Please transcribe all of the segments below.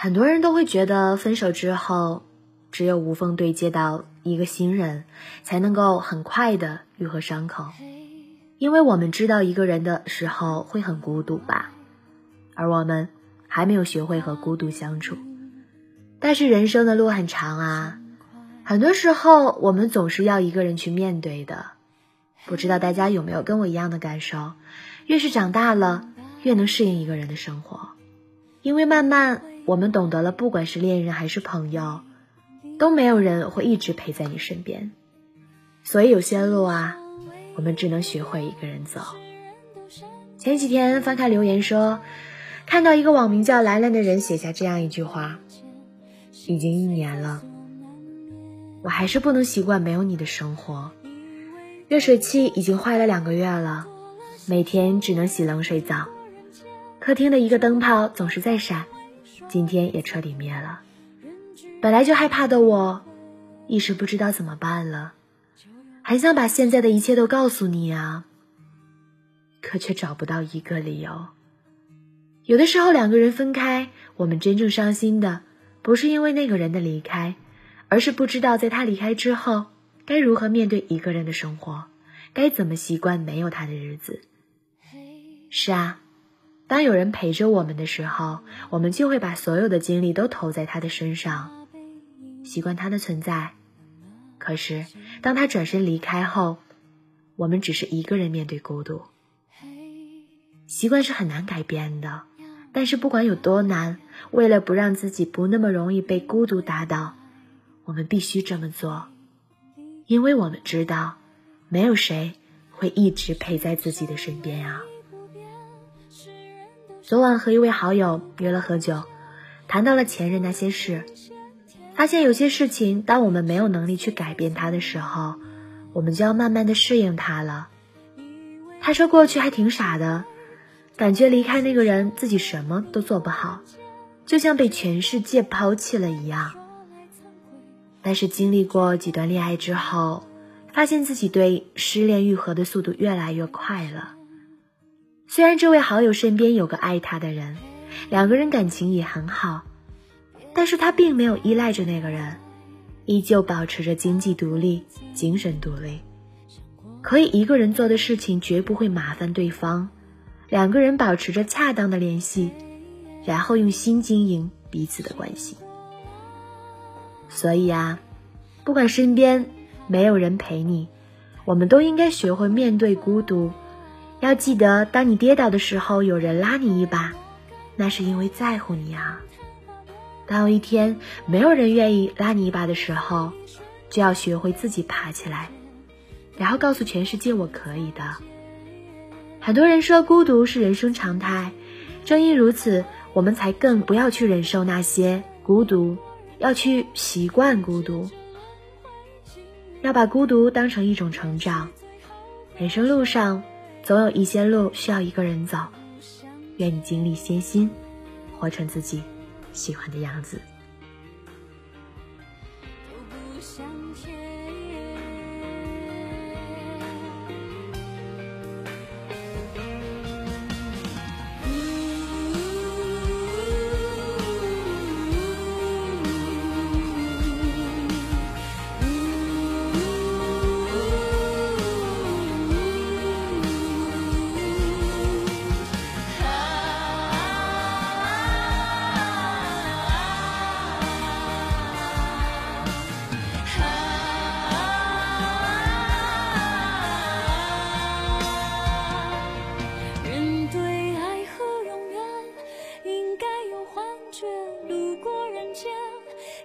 很多人都会觉得，分手之后，只有无缝对接到一个新人，才能够很快的愈合伤口。因为我们知道一个人的时候会很孤独吧，而我们还没有学会和孤独相处。但是人生的路很长啊，很多时候我们总是要一个人去面对的。不知道大家有没有跟我一样的感受？越是长大了，越能适应一个人的生活，因为慢慢。我们懂得了，不管是恋人还是朋友，都没有人会一直陪在你身边。所以有些路啊，我们只能学会一个人走。前几天翻开留言说，看到一个网名叫兰兰的人写下这样一句话：已经一年了，我还是不能习惯没有你的生活。热水器已经坏了两个月了，每天只能洗冷水澡。客厅的一个灯泡总是在闪。今天也彻底灭了。本来就害怕的我，一时不知道怎么办了，很想把现在的一切都告诉你啊，可却找不到一个理由。有的时候两个人分开，我们真正伤心的，不是因为那个人的离开，而是不知道在他离开之后，该如何面对一个人的生活，该怎么习惯没有他的日子。是啊。当有人陪着我们的时候，我们就会把所有的精力都投在他的身上，习惯他的存在。可是，当他转身离开后，我们只是一个人面对孤独。习惯是很难改变的，但是不管有多难，为了不让自己不那么容易被孤独打倒，我们必须这么做，因为我们知道，没有谁会一直陪在自己的身边啊。昨晚和一位好友约了喝酒，谈到了前任那些事，发现有些事情，当我们没有能力去改变它的时候，我们就要慢慢的适应它了。他说过去还挺傻的，感觉离开那个人自己什么都做不好，就像被全世界抛弃了一样。但是经历过几段恋爱之后，发现自己对失恋愈合的速度越来越快了。虽然这位好友身边有个爱他的人，两个人感情也很好，但是他并没有依赖着那个人，依旧保持着经济独立、精神独立，可以一个人做的事情绝不会麻烦对方，两个人保持着恰当的联系，然后用心经营彼此的关系。所以啊，不管身边没有人陪你，我们都应该学会面对孤独。要记得，当你跌倒的时候，有人拉你一把，那是因为在乎你啊。当有一天没有人愿意拉你一把的时候，就要学会自己爬起来，然后告诉全世界我可以的。很多人说孤独是人生常态，正因如此，我们才更不要去忍受那些孤独，要去习惯孤独，要把孤独当成一种成长。人生路上。总有一些路需要一个人走，愿你经历艰辛，活成自己喜欢的样子。间，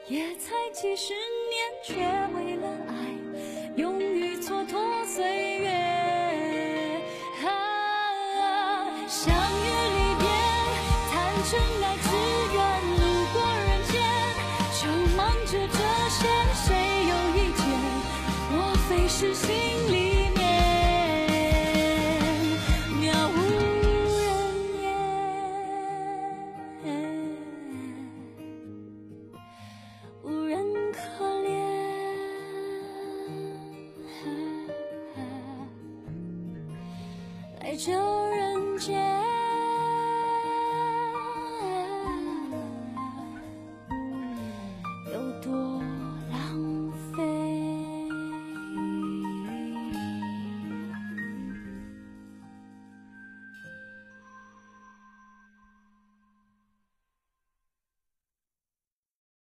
也才几十年，却为了爱，勇于蹉跎岁月。啊，相遇离别，谈真爱，只愿路过人间，就忙着这些，谁有意见？莫非是心这人间。